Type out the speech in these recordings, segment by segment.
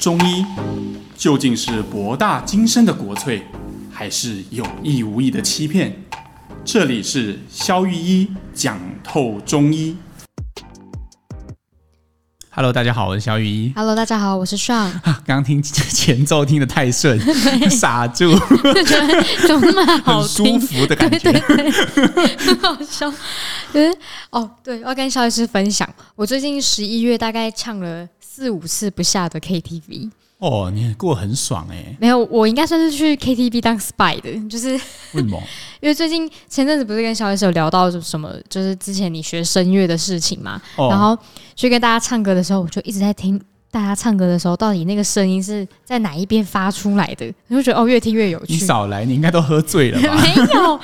中医究竟是博大精深的国粹，还是有意无意的欺骗？这里是肖玉一讲透中医。Hello，大家好，我是肖玉一。Hello，大家好，我是 Sean。刚刚听前奏听得太顺，傻住，怎么那么好，很舒服的感觉，对对对很好笑。嗯，哦，对，我要跟肖医师分享，我最近十一月大概唱了四五次不下的 KTV。哦，你过很爽哎、欸！没有，我应该算是去 KTV 当 spy 的，就是为什么？因为最近前阵子不是跟萧医师有聊到什么，就是之前你学声乐的事情嘛，哦、然后去跟大家唱歌的时候，我就一直在听大家唱歌的时候，到底那个声音是在哪一边发出来的，我就觉得哦，越听越有趣。你少来，你应该都喝醉了吧？没有。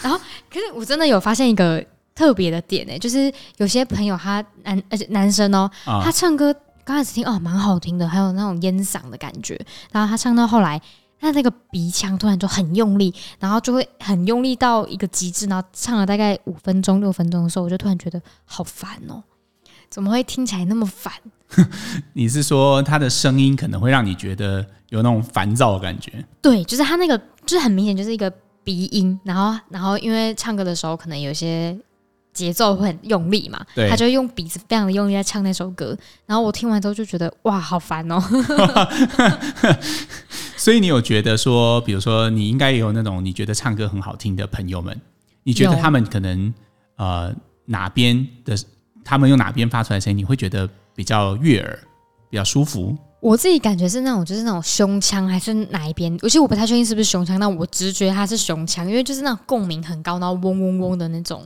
然后，可是我真的有发现一个特别的点哎、欸，就是有些朋友他男而且男生哦、喔，他唱歌。刚开始听哦，蛮好听的，还有那种烟嗓的感觉。然后他唱到后来，他那个鼻腔突然就很用力，然后就会很用力到一个极致。然后唱了大概五分钟、六分钟的时候，我就突然觉得好烦哦，怎么会听起来那么烦？你是说他的声音可能会让你觉得有那种烦躁的感觉？对，就是他那个，就是很明显就是一个鼻音。然后，然后因为唱歌的时候可能有些。节奏会很用力嘛，对，他就用鼻子非常的用力在唱那首歌，然后我听完之后就觉得哇，好烦哦。所以你有觉得说，比如说你应该也有那种你觉得唱歌很好听的朋友们，你觉得他们可能呃哪边的他们用哪边发出来的声音，你会觉得比较悦耳，比较舒服？我自己感觉是那种就是那种胸腔还是哪一边？而且我不太确定是不是胸腔，但我直觉它是胸腔，因为就是那种共鸣很高，然后嗡嗡嗡的那种。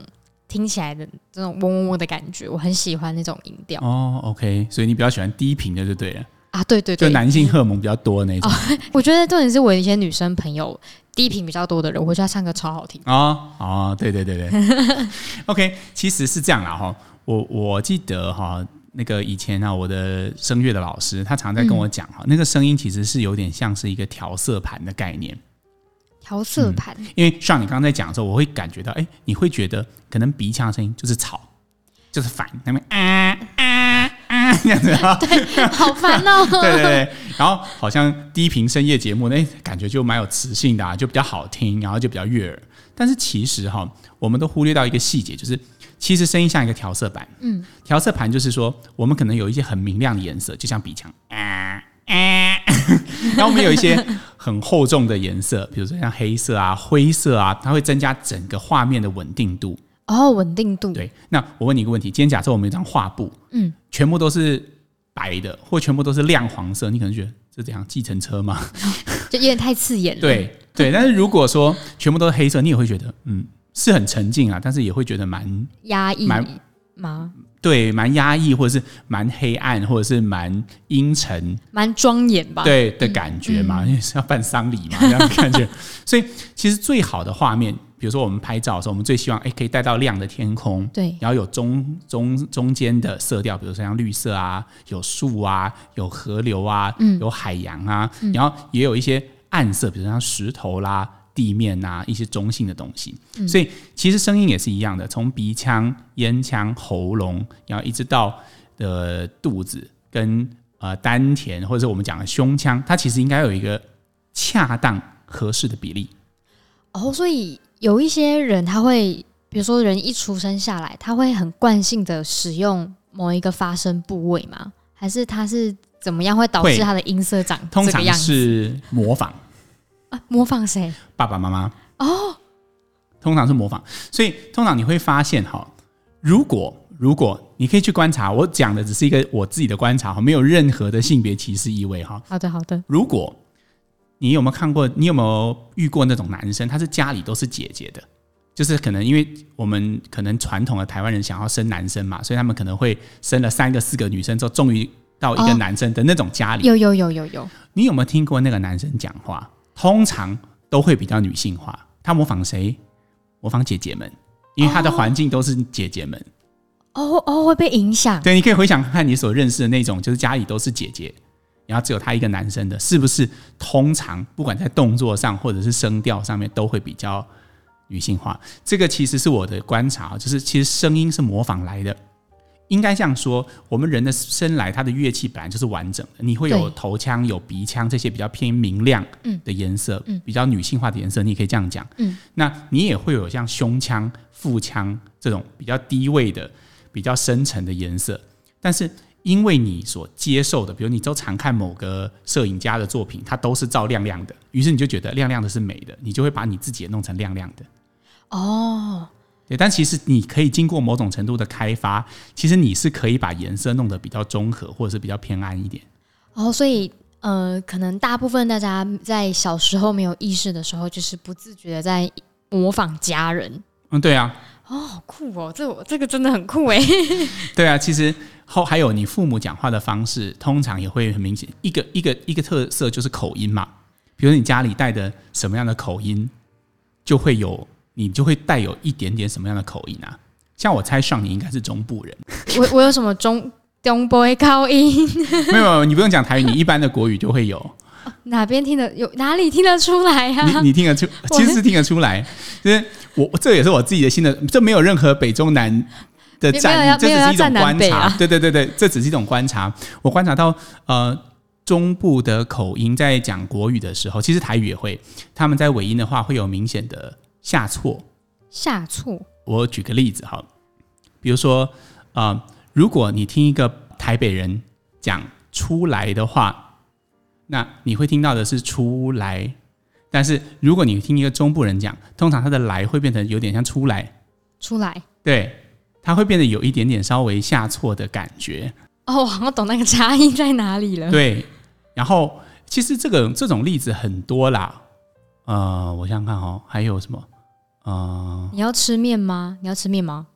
听起来的这种嗡嗡嗡的感觉，我很喜欢那种音调。哦，OK，所以你比较喜欢低频的就对了。啊，对对对，就男性荷尔蒙比较多的那种。哦、我觉得重点是我一些女生朋友低频比较多的人，我觉得她唱歌超好听。哦哦，对对对对。OK，其实是这样啦哈。我我记得哈，那个以前啊，我的声乐的老师他常在跟我讲哈，嗯、那个声音其实是有点像是一个调色盘的概念。调色盘、嗯，因为像你刚刚在讲的时候，我会感觉到，哎、欸，你会觉得可能鼻腔的声音就是吵，就是烦，那边啊啊啊这样子 啊，对，好烦哦。对 对对，然后好像低频深夜节目，那、欸、感觉就蛮有磁性的、啊，就比较好听，然后就比较悦耳。但是其实哈，我们都忽略到一个细节，就是其实声音像一个调色板，嗯，调色盘就是说，我们可能有一些很明亮的颜色，就像鼻腔啊啊，然后我们有一些。很厚重的颜色，比如说像黑色啊、灰色啊，它会增加整个画面的稳定度。哦，稳定度。对，那我问你一个问题：今天假设我们有一张画布，嗯，全部都是白的，或全部都是亮黄色，你可能觉得这怎样？计程车吗？就有点太刺眼了。对对，但是如果说全部都是黑色，你也会觉得嗯，是很沉静啊，但是也会觉得蛮压抑蛮吗？对，蛮压抑，或者是蛮黑暗，或者是蛮阴沉，蛮庄严吧？对的感觉嘛，因为是要办丧礼嘛，这样的感觉。所以其实最好的画面，比如说我们拍照的时候，我们最希望哎可以带到亮的天空，对，然后有中中中间的色调，比如说像绿色啊，有树啊，有河流啊，嗯，有海洋啊，然后也有一些暗色，比如说像石头啦。地面啊，一些中性的东西，嗯、所以其实声音也是一样的，从鼻腔、咽腔、喉咙，然后一直到呃肚子跟呃丹田，或者是我们讲的胸腔，它其实应该有一个恰当合适的比例。哦，所以有一些人他会，比如说人一出生下来，他会很惯性的使用某一个发声部位吗？还是他是怎么样会导致他的音色长？通常是模仿。啊，模仿谁？爸爸妈妈哦，通常是模仿，所以通常你会发现哈，如果如果你可以去观察，我讲的只是一个我自己的观察哈，没有任何的性别歧视意味哈。好的好的。如果你有没有看过，你有没有遇过那种男生，他是家里都是姐姐的，就是可能因为我们可能传统的台湾人想要生男生嘛，所以他们可能会生了三个四个女生之后，终于到一个男生的那种家里。有有有有有。你有没有听过那个男生讲话？通常都会比较女性化，他模仿谁？模仿姐姐们，因为他的环境都是姐姐们。哦哦，会被影响。对，你可以回想看看你所认识的那种，就是家里都是姐姐，然后只有他一个男生的，是不是？通常不管在动作上或者是声调上面，都会比较女性化。这个其实是我的观察，就是其实声音是模仿来的。应该这样说，我们人的生来，它的乐器本来就是完整的。你会有头腔、有鼻腔这些比较偏明亮的颜色，嗯，比较女性化的颜色，你也可以这样讲。嗯，那你也会有像胸腔、腹腔这种比较低位的、比较深沉的颜色。但是因为你所接受的，比如你都常看某个摄影家的作品，它都是照亮亮的，于是你就觉得亮亮的是美的，你就会把你自己也弄成亮亮的。哦。对，但其实你可以经过某种程度的开发，其实你是可以把颜色弄得比较中和，或者是比较偏暗一点。哦，所以呃，可能大部分大家在小时候没有意识的时候，就是不自觉的在模仿家人。嗯，对啊。哦，好酷哦，这我这个真的很酷哎。对啊，其实后还有你父母讲话的方式，通常也会很明显，一个一个一个特色就是口音嘛。比如你家里带的什么样的口音，就会有。你就会带有一点点什么样的口音啊？像我猜上你应该是中部人。我我有什么中东部口音？没有，你不用讲台语，你一般的国语就会有。哪边听得有？哪里听得出来呀、啊？你你听得出？其实是听得出来。就是我这也是我自己的心的，这没有任何北中南的站，这只是一种观察。啊、对对对对，这只是一种观察。我观察到呃中部的口音在讲国语的时候，其实台语也会，他们在尾音的话会有明显的。下错，下错。我举个例子哈，比如说啊、呃，如果你听一个台北人讲出来的话，那你会听到的是出来。但是如果你听一个中部人讲，通常他的来会变成有点像出来，出来。对，他会变得有一点点稍微下错的感觉。哦，我懂那个差异在哪里了。对，然后其实这个这种例子很多啦。呃，我想想看哦，还有什么？呃，你要吃面吗？你要吃面吗？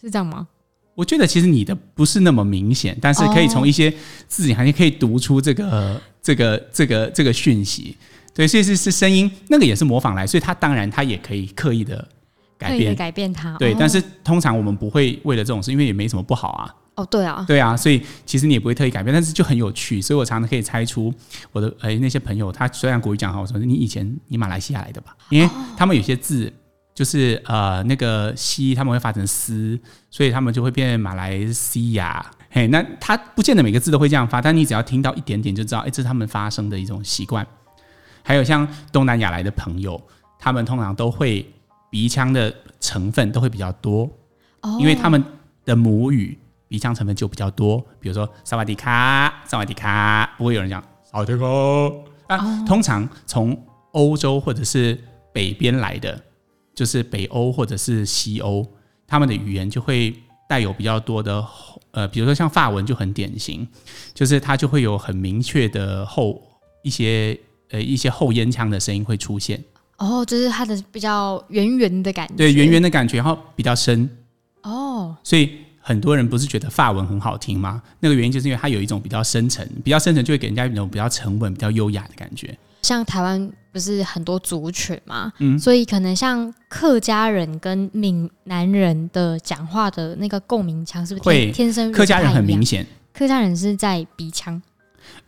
是这样吗？我觉得其实你的不是那么明显，但是可以从一些字里，行间可以读出这个、哦、这个这个这个讯息。对，所以是是声音，那个也是模仿来，所以他当然他也可以刻意的改变改变它。对，哦、但是通常我们不会为了这种事，因为也没什么不好啊。哦，对啊，对啊，所以其实你也不会特意改变，但是就很有趣，所以我常常可以猜出我的哎那些朋友，他虽然国语讲好，我说你以前你马来西亚来的吧？因为他们有些字就是呃那个西他们会发成斯，所以他们就会变马来西亚。嘿，那他不见得每个字都会这样发，但你只要听到一点点就知道，哎，这是他们发生的一种习惯。还有像东南亚来的朋友，他们通常都会鼻腔的成分都会比较多，因为他们的母语。鼻腔成分就比较多，比如说萨瓦迪卡，萨瓦迪卡，不会有人讲萨瓦迪卡。啊，通常从欧洲或者是北边来的，就是北欧或者是西欧，他们的语言就会带有比较多的呃，比如说像法文就很典型，就是它就会有很明确的后一些呃一些后咽腔的声音会出现。哦，就是它的比较圆圆的感觉，对，圆圆的感觉，然后比较深。哦，所以。很多人不是觉得法文很好听吗？那个原因就是因为它有一种比较深沉，比较深沉就会给人家一种比较沉稳、比较优雅的感觉。像台湾不是很多族群嘛，嗯，所以可能像客家人跟闽南人的讲话的那个共鸣腔是不是会天生？客家人很明显，客家人是在鼻腔。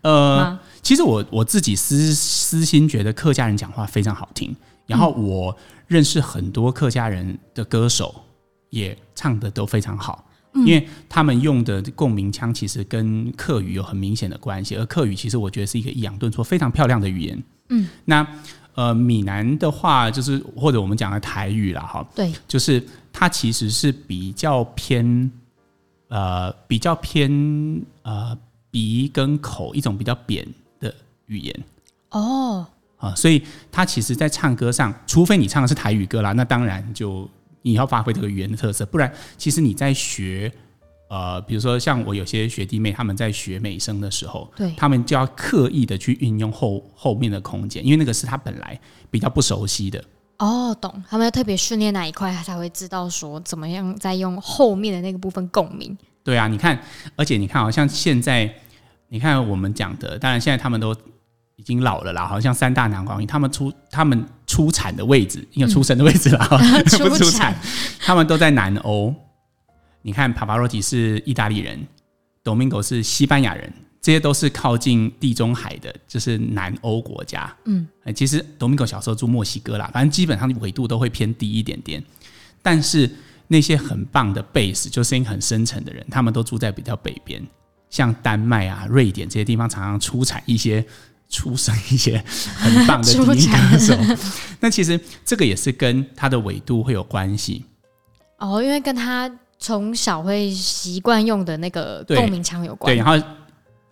呃，其实我我自己私私心觉得客家人讲话非常好听，然后我认识很多客家人的歌手也唱的都非常好。因为他们用的共鸣腔其实跟客语有很明显的关系，而客语其实我觉得是一个抑扬顿挫非常漂亮的语言。嗯，那呃，闽南的话就是或者我们讲的台语啦，哈，对，就是它其实是比较偏呃比较偏呃鼻跟口一种比较扁的语言。哦，啊，所以他其实，在唱歌上，除非你唱的是台语歌啦，那当然就。你要发挥这个语言的特色，不然其实你在学，呃，比如说像我有些学弟妹他们在学美声的时候，对，他们就要刻意的去运用后后面的空间，因为那个是他本来比较不熟悉的。哦，懂，他们要特别训练哪一块，他才会知道说怎么样再用后面的那个部分共鸣。对啊，你看，而且你看，好像现在你看我们讲的，当然现在他们都。已经老了啦，好像三大男高音，他们出他们出产的位置，应该出生的位置啦，不出产，他们都在南欧。你看，帕帕罗蒂是意大利人，Domingo 是西班牙人，这些都是靠近地中海的，就是南欧国家。嗯，其实 Domingo 小时候住墨西哥啦，反正基本上纬度都会偏低一点点。但是那些很棒的贝斯，就声音很深沉的人，他们都住在比较北边，像丹麦啊、瑞典这些地方，常常出产一些出生一些很棒的低音歌手。那其实这个也是跟他的纬度会有关系哦，因为跟他从小会习惯用的那个共鸣腔有关。对，然后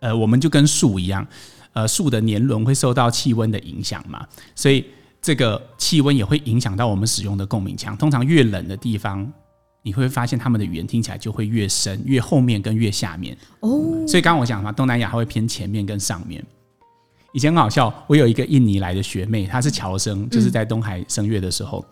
呃，我们就跟树一样，呃，树的年轮会受到气温的影响嘛，所以这个气温也会影响到我们使用的共鸣腔。通常越冷的地方。你会发现他们的语言听起来就会越深，越后面跟越下面哦。所以刚刚我讲嘛，东南亚它会偏前面跟上面。以前很好笑，我有一个印尼来的学妹，她是侨生，就是在东海声乐的时候，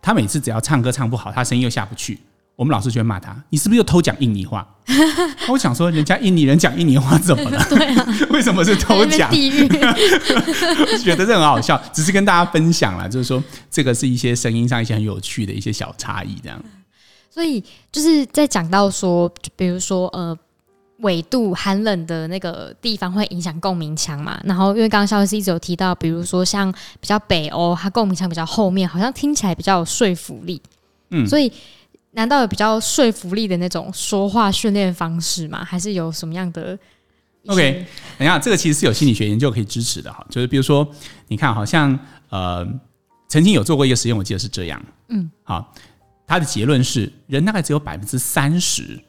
她每次只要唱歌唱不好，她声音又下不去，我们老师就会骂她：“你是不是又偷讲印尼话？” 我想说，人家印尼人讲印尼话怎么了？对啊，为什么是偷讲？地狱，觉得这很好笑，只是跟大家分享了，就是说这个是一些声音上一些很有趣的一些小差异，这样。所以就是在讲到说，比如说呃，纬度寒冷的那个地方会影响共鸣腔嘛。然后因为刚刚肖医师一直有提到，比如说像比较北欧，它共鸣腔比较后面，好像听起来比较有说服力。嗯，所以难道有比较说服力的那种说话训练方式吗？还是有什么样的？OK，等一下，这个其实是有心理学研究可以支持的哈。就是比如说，你看，好像呃，曾经有做过一个实验，我记得是这样。嗯，好。他的结论是，人大概只有百分之三十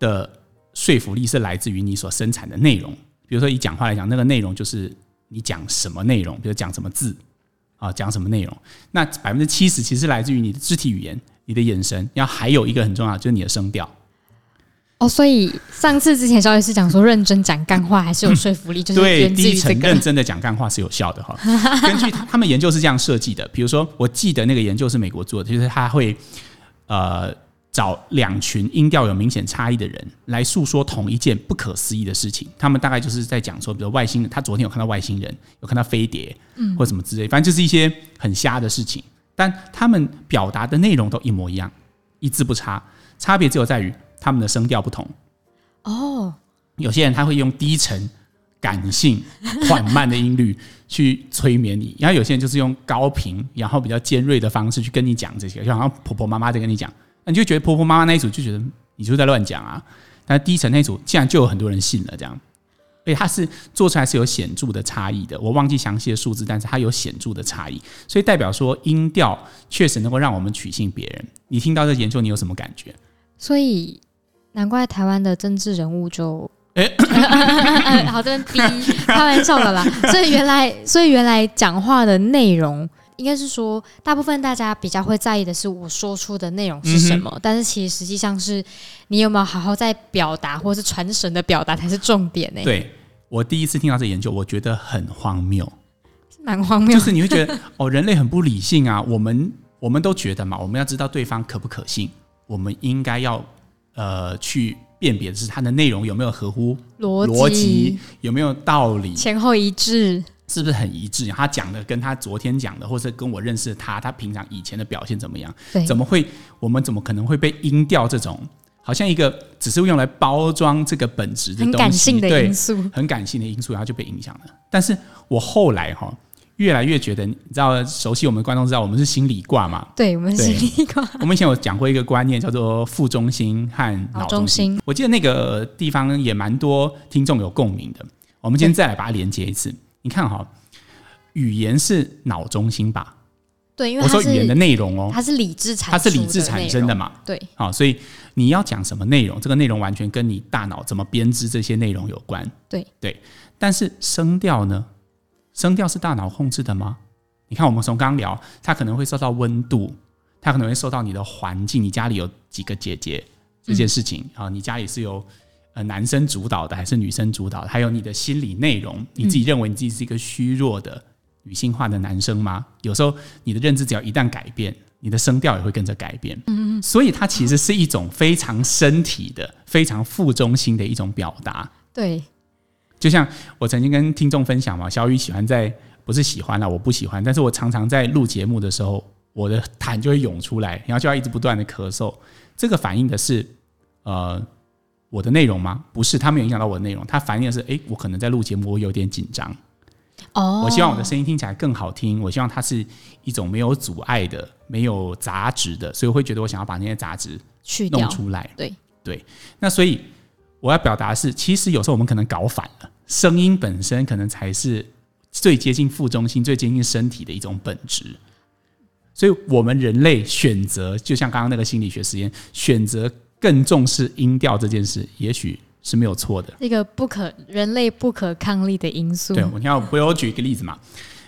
的说服力是来自于你所生产的内容。比如说以讲话来讲，那个内容就是你讲什么内容，比如讲什么字啊，讲什么内容。那百分之七十其实来自于你的肢体语言、你的眼神，然后还有一个很重要，就是你的声调。哦，所以上次之前萧医师讲说，认真讲干话还是有说服力，就是对第一层认真的讲干话是有效的哈。根据他们研究是这样设计的，比如说我记得那个研究是美国做的，就是他会呃找两群音调有明显差异的人来诉说同一件不可思议的事情。他们大概就是在讲说，比如外星人，他昨天有看到外星人，有看到飞碟，嗯，或什么之类，反正就是一些很瞎的事情。但他们表达的内容都一模一样，一字不差，差别只有在于。他们的声调不同哦，有些人他会用低沉、感性、缓慢的音律 去催眠你，然后有些人就是用高频，然后比较尖锐的方式去跟你讲这些，就好像婆婆妈妈在跟你讲，那你就觉得婆婆妈妈那一组就觉得你就是在乱讲啊。但低沉那一组竟然就有很多人信了，这样，所以它是做出来是有显著的差异的。我忘记详细的数字，但是它有显著的差异，所以代表说音调确实能够让我们取信别人。你听到这研究，你有什么感觉？所以。难怪台湾的政治人物就哎，欸、好这边逼 开玩笑的啦。所以原来，所以原来讲话的内容，应该是说，大部分大家比较会在意的是我说出的内容是什么，嗯、但是其实实际上是你有没有好好在表达，或是传神的表达才是重点呢、欸？对，我第一次听到这研究，我觉得很荒谬，蛮荒谬，就是你会觉得哦，人类很不理性啊。我们我们都觉得嘛，我们要知道对方可不可信，我们应该要。呃，去辨别的是它的内容有没有合乎逻辑，有没有道理，前后一致，是不是很一致？他讲的跟他昨天讲的，或者跟我认识的他，他平常以前的表现怎么样？对，怎么会？我们怎么可能会被音调这种好像一个只是用来包装这个本质的东西，很感性的因素，很感性的因素，然后就被影响了。但是我后来哈。越来越觉得，你知道，熟悉我们的观众知道，我们是心理卦嘛？对，我们是心理卦。我们以前有讲过一个观念，叫做副中心和脑中心。我记得那个地方也蛮多听众有共鸣的。我们今天再来把它连接一次。你看哈，语言是脑中心吧？对，因为我说语言的内容哦，它是理智产，它是理智产生的嘛？对，好，所以你要讲什么内容，这个内容完全跟你大脑怎么编织这些内容有关。对对，但是声调呢？声调是大脑控制的吗？你看，我们从刚聊，它可能会受到温度，它可能会受到你的环境，你家里有几个姐姐这件事情啊，你家里是由呃男生主导的还是女生主导的？还有你的心理内容，你自己认为你自己是一个虚弱的女性化的男生吗？有时候你的认知只要一旦改变，你的声调也会跟着改变。嗯嗯，所以它其实是一种非常身体的、非常副中心的一种表达。对。就像我曾经跟听众分享嘛，小雨喜欢在不是喜欢了，我不喜欢，但是我常常在录节目的时候，我的痰就会涌出来，然后就要一直不断的咳嗽。这个反映的是呃我的内容吗？不是，它没有影响到我的内容，它反映的是哎，我可能在录节目，我有点紧张。哦哦，我希望我的声音听起来更好听，我希望它是一种没有阻碍的、没有杂质的，所以我会觉得我想要把那些杂质去弄出来。对对，那所以我要表达的是，其实有时候我们可能搞反了，声音本身可能才是最接近副中心、最接近身体的一种本质。所以，我们人类选择，就像刚刚那个心理学实验，选择更重视音调这件事，也许是没有错的。一个不可人类不可抗力的因素。对，我要我有举一个例子嘛，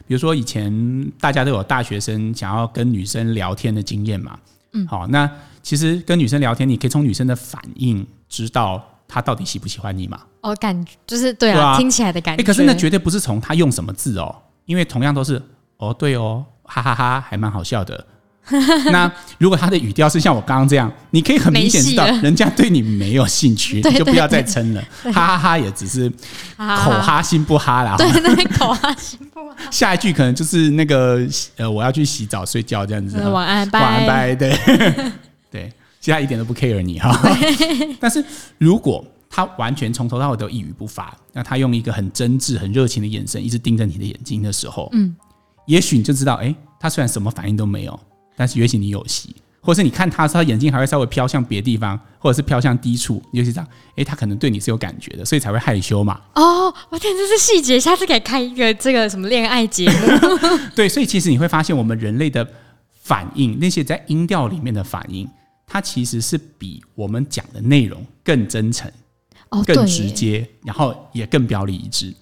比如说以前大家都有大学生想要跟女生聊天的经验嘛。嗯，好，那其实跟女生聊天，你可以从女生的反应知道她到底喜不喜欢你嘛。哦，感觉就是对啊，听起来的感觉。欸，可是那绝对不是从他用什么字哦，因为同样都是哦，对哦。哈哈哈，还蛮好笑的。那如果他的语调是像我刚刚这样，你可以很明显知道人家对你没有兴趣，你就不要再撑了。哈哈哈，也只是口哈心不哈啦。对，对，口哈心不哈。下一句可能就是那个呃，我要去洗澡睡觉这样子。晚安，拜。晚安，拜。对对，其他一点都不 care 你哈。但是如果他完全从头到尾都一语不发，那他用一个很真挚、很热情的眼神一直盯着你的眼睛的时候，嗯。也许你就知道，哎、欸，他虽然什么反应都没有，但是也许你有戏，或者是你看他，他眼睛还会稍微飘向别地方，或者是飘向低处，尤其这样，哎、欸，他可能对你是有感觉的，所以才会害羞嘛。哦，我天，这是细节，下次可以开一个这个什么恋爱节目。对，所以其实你会发现，我们人类的反应，那些在音调里面的反应，它其实是比我们讲的内容更真诚、哦、更直接，然后也更表里一致。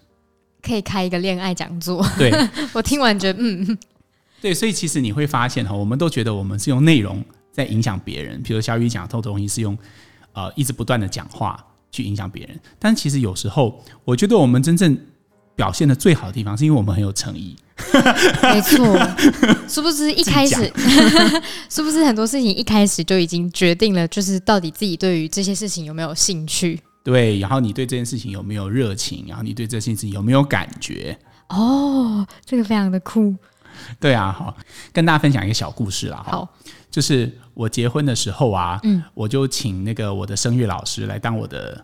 可以开一个恋爱讲座。对，我听完觉得，嗯，对，所以其实你会发现哈，我们都觉得我们是用内容在影响别人，比如小雨讲的东西是用呃一直不断的讲话去影响别人，但其实有时候我觉得我们真正表现的最好的地方，是因为我们很有诚意。没错，是不是一开始，是不是很多事情一开始就已经决定了，就是到底自己对于这些事情有没有兴趣？对，然后你对这件事情有没有热情？然后你对这件事情有没有感觉？哦，这个非常的酷。对啊，好，跟大家分享一个小故事啦。好，就是我结婚的时候啊，嗯，我就请那个我的声乐老师来当我的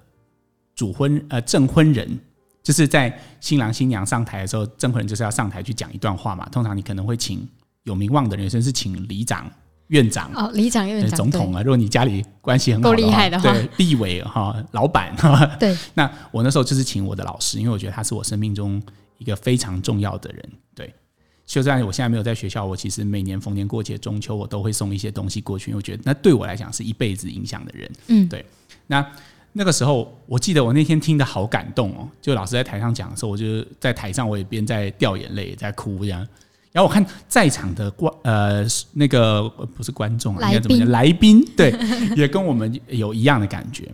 主婚呃证婚人，就是在新郎新娘上台的时候，证婚人就是要上台去讲一段话嘛。通常你可能会请有名望的人，有些是请里长。院长哦，里长、院长、总统啊。如果你家里关系很好的话，够厉害的话，对，立委哈，老板哈，对。那我那时候就是请我的老师，因为我觉得他是我生命中一个非常重要的人。对，就算我现在没有在学校，我其实每年逢年过节、中秋，我都会送一些东西过去，因为我觉得那对我来讲是一辈子影响的人。嗯，对。那那个时候，我记得我那天听得好感动哦，就老师在台上讲的时候，我就在台上，我也边在掉眼泪，也在哭这样。然后我看在场的观呃那个不是观众啊，应该怎么讲？来宾对，也跟我们有一样的感觉，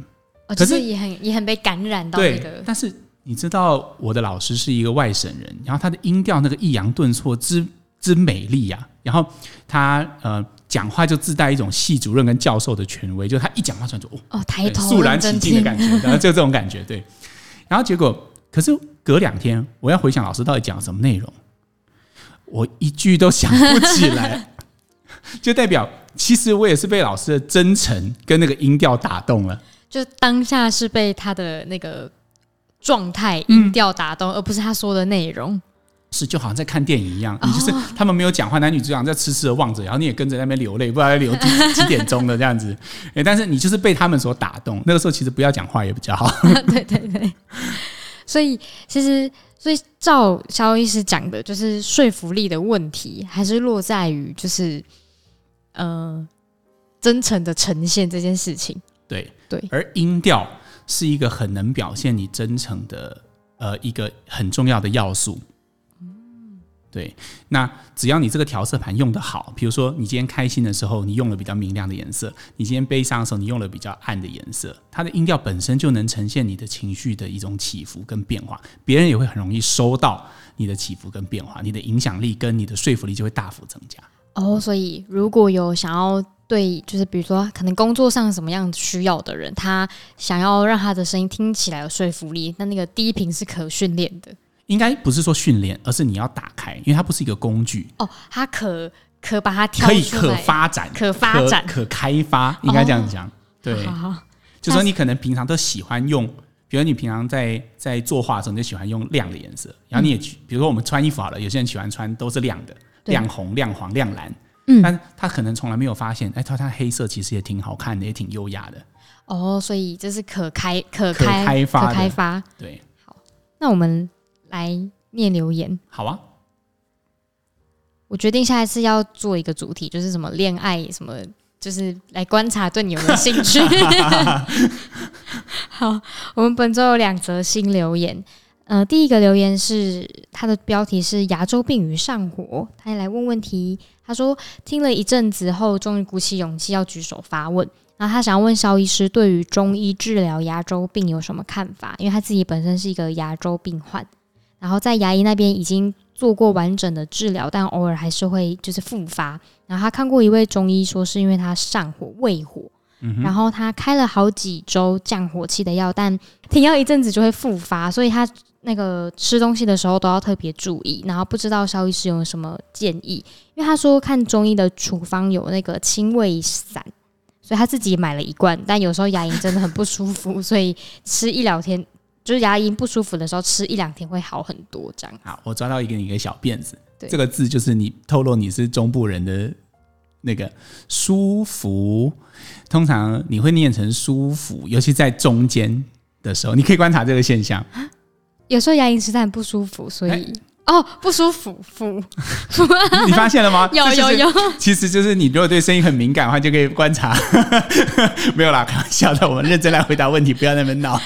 可是也很也很被感染到那个。但是你知道，我的老师是一个外省人，然后他的音调那个抑扬顿挫之之美丽呀，然后他呃讲话就自带一种系主任跟教授的权威，就他一讲话出来就哦抬头肃然起敬的感觉，然后就这种感觉对。然后结果，可是隔两天我要回想老师到底讲什么内容。我一句都想不起来，就代表其实我也是被老师的真诚跟那个音调打动了。就当下是被他的那个状态音调打动，嗯，而不是他说的内容。是就好像在看电影一样，你就是他们没有讲话，男女主角在痴痴的望着，然后你也跟着那边流泪，不知道在流几几点钟的这样子。哎，但是你就是被他们所打动。那个时候其实不要讲话也比较好。对对对。所以其实。所以，照肖医师讲的，就是说服力的问题，还是落在于就是，呃，真诚的呈现这件事情。对对，而音调是一个很能表现你真诚的，呃，一个很重要的要素。对，那只要你这个调色盘用得好，比如说你今天开心的时候，你用了比较明亮的颜色；你今天悲伤的时候，你用了比较暗的颜色。它的音调本身就能呈现你的情绪的一种起伏跟变化，别人也会很容易收到你的起伏跟变化，你的影响力跟你的说服力就会大幅增加。哦，所以如果有想要对，就是比如说可能工作上什么样需要的人，他想要让他的声音听起来有说服力，那那个低频是可训练的。应该不是说训练，而是你要打开，因为它不是一个工具哦，它可可把它挑可以可发展、可发展、可，可开发，应该这样讲。对，好好，就说你可能平常都喜欢用，比如你平常在在作画的时候，你就喜欢用亮的颜色，然后你也、嗯、比如说我们穿衣服好了，有些人喜欢穿都是亮的，亮红、亮黄、亮蓝。嗯，但他可能从来没有发现，哎，他他黑色其实也挺好看的，也挺优雅的。哦，所以这是可开、可开、可开发、可开发。对，好，那我们来念留言。好啊，我决定下一次要做一个主题，就是什么恋爱，什么就是来观察对你有没有兴趣。好，我们本周有两则新留言。呃，第一个留言是他的标题是“牙周病与上火”，他也来问问题。他说听了一阵子后，终于鼓起勇气要举手发问。然后他想要问肖医师，对于中医治疗牙周病有什么看法？因为他自己本身是一个牙周病患，然后在牙医那边已经做过完整的治疗，但偶尔还是会就是复发。然后他看过一位中医，说是因为他上火、胃火，嗯、然后他开了好几周降火气的药，但停药一阵子就会复发，所以他。那个吃东西的时候都要特别注意，然后不知道肖医师有什么建议？因为他说看中医的处方有那个清胃散，所以他自己买了一罐。但有时候牙龈真的很不舒服，所以吃一两天，就是牙龈不舒服的时候吃一两天会好很多。这样。好，我抓到一个你一个小辫子，对，这个字就是你透露你是中部人的那个舒服，通常你会念成舒服，尤其在中间的时候，你可以观察这个现象。有时候牙龈实在很不舒服，所以、欸、哦不舒服，服，你发现了吗？有有有，其实就是你如果对声音很敏感的话，就可以观察。没有啦，开玩笑的，我们认真来回答问题，不要那边闹。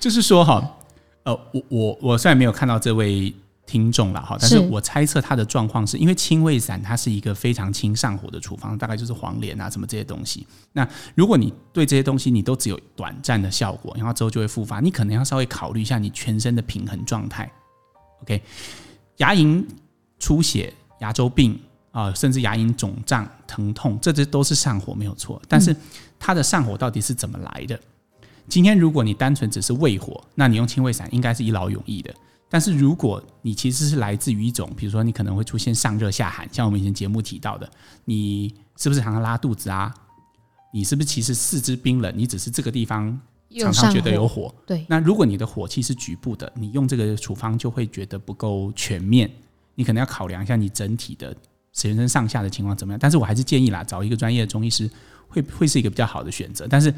就是说哈，呃，我我我虽然没有看到这位。听众了哈，但是我猜测他的状况是因为清胃散，它是一个非常清上火的处方，大概就是黄连啊什么这些东西。那如果你对这些东西你都只有短暂的效果，然后之后就会复发，你可能要稍微考虑一下你全身的平衡状态。OK，牙龈出血、牙周病啊、呃，甚至牙龈肿胀、疼痛，这些都是上火没有错。但是它的上火到底是怎么来的？今天如果你单纯只是胃火，那你用清胃散应该是一劳永逸的。但是如果你其实是来自于一种，比如说你可能会出现上热下寒，像我们以前节目提到的，你是不是常常拉肚子啊？你是不是其实四肢冰冷？你只是这个地方常常觉得有火。对。那如果你的火气是局部的，你用这个处方就会觉得不够全面，你可能要考量一下你整体的全身上下的情况怎么样。但是我还是建议啦，找一个专业的中医师会会是一个比较好的选择。但是。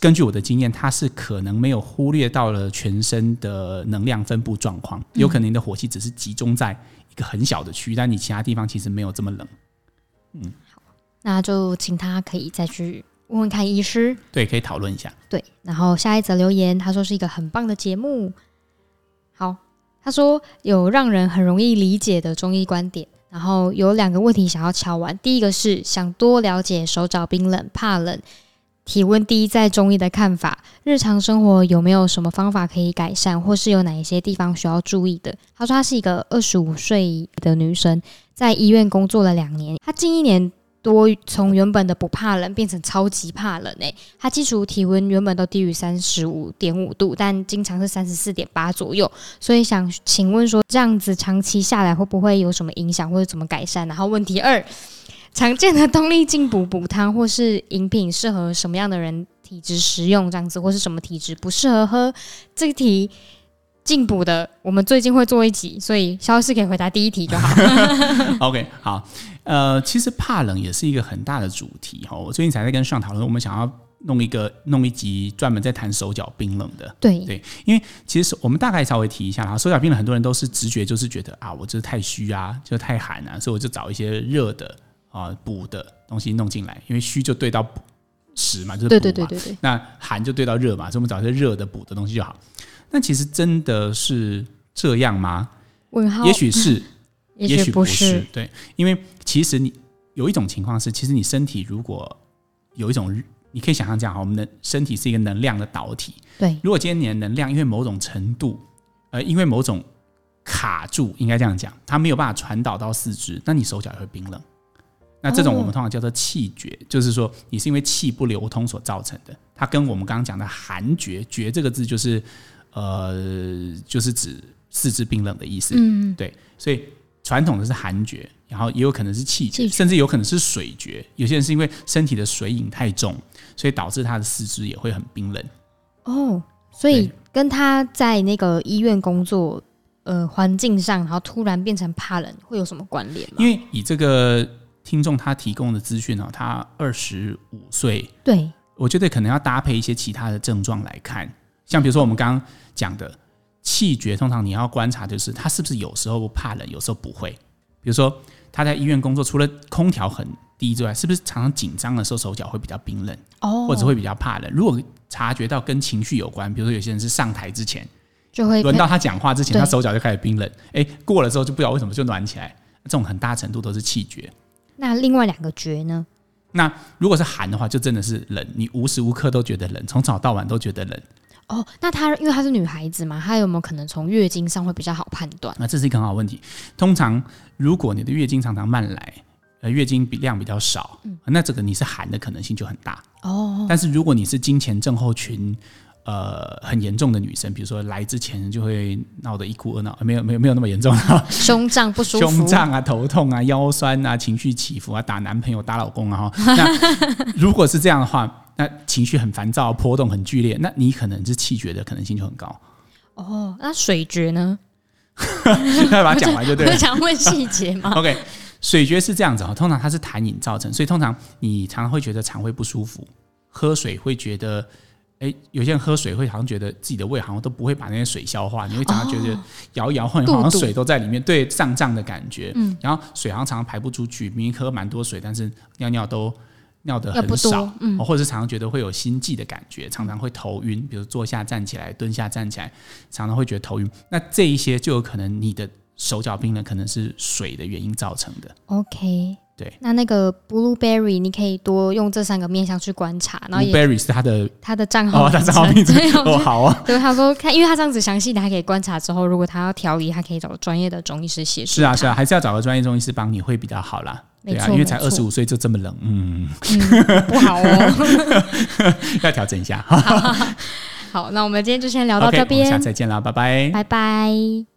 根据我的经验，它是可能没有忽略到了全身的能量分布状况，有可能你的火气只是集中在一个很小的区域，但你其他地方其实没有这么冷。嗯，好，那就请他可以再去问问看医师，对，可以讨论一下。对，然后下一则留言，他说是一个很棒的节目。好，他说有让人很容易理解的中医观点，然后有两个问题想要敲完。第一个是想多了解手脚冰冷、怕冷。体温低在中医的看法，日常生活有没有什么方法可以改善，或是有哪一些地方需要注意的？她说她是一个二十五岁的女生，在医院工作了两年，她近一年多从原本的不怕冷变成超级怕冷诶、欸，她基础体温原本都低于三十五点五度，但经常是三十四点八左右，所以想请问说这样子长期下来会不会有什么影响，或者怎么改善？然后问题二。常见的动力进补补汤或是饮品适合什么样的人体质食用这样子，或是什么体质不适合喝？这个题进补的，我们最近会做一集，所以萧医师可以回答第一题就好。OK，好，呃，其实怕冷也是一个很大的主题哈。我最近才在跟上讨论，我们想要弄一个弄一集专门在谈手脚冰冷的。对对，因为其实我们大概稍微提一下哈，手脚冰冷很多人都是直觉就是觉得啊，我这太虚啊，就太寒啊，所以我就找一些热的。啊，补的东西弄进来，因为虚就对到实嘛，就是补嘛。对对对对对。那寒就对到热嘛，所以我们找一些热的补的东西就好。那其实真的是这样吗？问号。也许是，也许不是。对，因为其实你有一种情况是，其实你身体如果有一种，你可以想象这样哈，我们的身体是一个能量的导体。对。如果今天你的能量因为某种程度，呃，因为某种卡住，应该这样讲，它没有办法传导到四肢，那你手脚也会冰冷。那这种我们通常叫做气绝，就是说你是因为气不流通所造成的。它跟我们刚刚讲的寒绝，绝这个字就是，呃，就是指四肢冰冷的意思。嗯，对。所以传统的是寒绝，然后也有可能是气绝，甚至有可能是水绝。有些人是因为身体的水饮太重，所以导致他的四肢也会很冰冷。哦，所以跟他在那个医院工作，呃，环境上，然后突然变成怕冷，会有什么关联吗？因为以这个听众他提供的资讯哦，他二十五岁，对，我觉得可能要搭配一些其他的症状来看，像比如说我们刚刚讲的气绝，通常你要观察就是他是不是有时候怕冷，有时候不会。比如说他在医院工作，除了空调很低之外，是不是常常紧张的时候手脚会比较冰冷，哦，或者会比较怕冷？如果察觉到跟情绪有关，比如说有些人是上台之前就会轮到他讲话之前，他手脚就开始冰冷，哎，过了之后就不知道为什么就暖起来，这种很大程度都是气绝。那另外两个绝呢？那如果是寒的话，就真的是冷，你无时无刻都觉得冷，从早到晚都觉得冷。哦，那她因为她是女孩子嘛，她有没有可能从月经上会比较好判断？那这是一个很好问题。通常如果你的月经常常慢来，呃，月经比量比较少，嗯，那这个你是寒的可能性就很大。哦，但是如果你是经前症候群。呃，很严重的女生，比如说来之前就会闹得一哭二闹，没有没有没有那么严重，胸胀不舒服，胸胀啊，头痛啊，腰酸啊，情绪起伏啊，打男朋友打老公啊哈。那如果是这样的话，那情绪很烦躁，波动很剧烈，那你可能是气绝的可能性就很高。哦，那水绝呢？要 把它讲完就对了。我想问细节吗？OK，水绝是这样子啊，通常它是痰饮造成，所以通常你常常会觉得肠胃不舒服，喝水会觉得。哎，有些人喝水会好像觉得自己的胃好像都不会把那些水消化，你会常常觉得摇一摇晃，好像水都在里面，对，胀胀的感觉。嗯，然后水好像常常排不出去，明明喝蛮多水，但是尿尿都尿得很少，嗯，或者是常常觉得会有心悸的感觉，常常会头晕，比如坐下站起来，蹲下站起来，常常会觉得头晕。那这一些就有可能你的手脚冰冷，可能是水的原因造成的。OK。对，那那个 Blueberry，你可以多用这三个面向去观察。然后 Blueberry 是他的他的账号，他账号名字 哦，好啊。对，他说看，因为他这样子详细的，还可以观察之后，如果他要调理，他可以找专业的中医师协助。是啊，是啊，还是要找个专业中医师帮你会比较好啦。对啊，因为才二十五岁就这么冷，嗯，嗯不好哦，要调整一下。好，好，那我们今天就先聊到这边，下次再见啦，拜拜，拜拜。